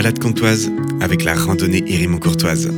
balade comtoise avec la randonnée Hérimont-Courtoise.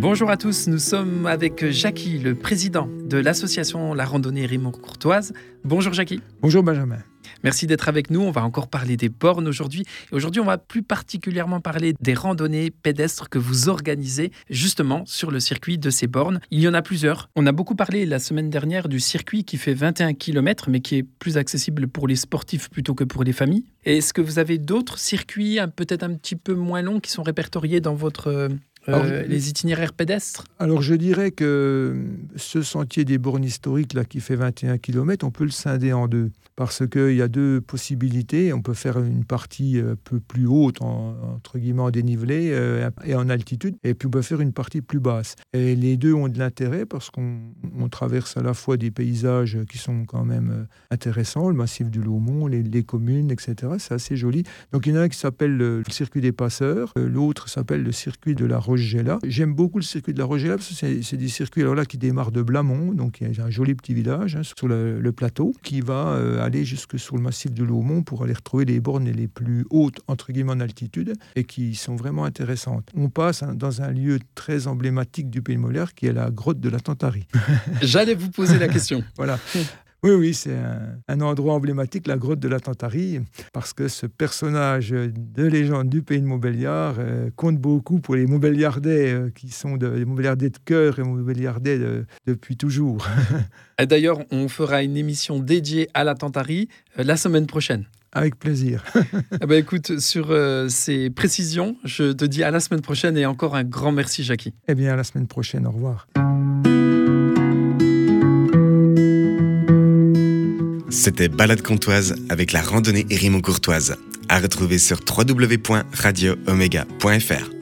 Bonjour à tous, nous sommes avec Jackie, le président de l'association La Randonnée Hérimont-Courtoise. Bonjour Jackie. Bonjour Benjamin. Merci d'être avec nous. On va encore parler des bornes aujourd'hui. Et aujourd'hui, on va plus particulièrement parler des randonnées pédestres que vous organisez justement sur le circuit de ces bornes. Il y en a plusieurs. On a beaucoup parlé la semaine dernière du circuit qui fait 21 km, mais qui est plus accessible pour les sportifs plutôt que pour les familles. Est-ce que vous avez d'autres circuits, peut-être un petit peu moins longs, qui sont répertoriés dans votre euh, les itinéraires pédestres Alors je dirais que ce sentier des bornes historiques là, qui fait 21 km, on peut le scinder en deux. Parce qu'il y a deux possibilités. On peut faire une partie un peu plus haute, entre guillemets en dénivelé euh, et en altitude. Et puis on peut faire une partie plus basse. Et les deux ont de l'intérêt parce qu'on traverse à la fois des paysages qui sont quand même euh, intéressants, le massif du Lomont, les, les communes, etc. C'est assez joli. Donc il y en a un qui s'appelle le circuit des passeurs, l'autre s'appelle le circuit de la J'aime beaucoup le circuit de la Rogella parce que c'est des circuits alors là, qui démarrent de Blamont, donc il y a un joli petit village hein, sur le, plateau, qui va euh, aller jusque sur le massif de Laumont pour aller retrouver les bornes les plus hautes, entre guillemets, en altitude, et qui sont vraiment intéressantes. On passe hein, dans un lieu très emblématique du Pays de Molaire, qui est la grotte de la Tantarie. J'allais vous poser la question. voilà. Oui, oui, c'est un, endroit emblématique, la grotte de la Tantarie, parce que ce personnage de légende du pays de Montbéliard euh, compte beaucoup pour les Montbéliardais, euh, qui sont des Montbéliardais de cœur et Montbéliardais depuis toujours. D'ailleurs, on fera une émission dédiée à la Tantarie euh, la semaine prochaine. Avec plaisir. eh ben, écoute, sur ces précisions, je te dis à la semaine prochaine et encore un grand merci, Jackie. Eh bien, à la semaine prochaine. Au revoir. C'était Balade Comtoise avec la randonnée Hérimont-Courtoise. À retrouver sur www.radioomega.fr.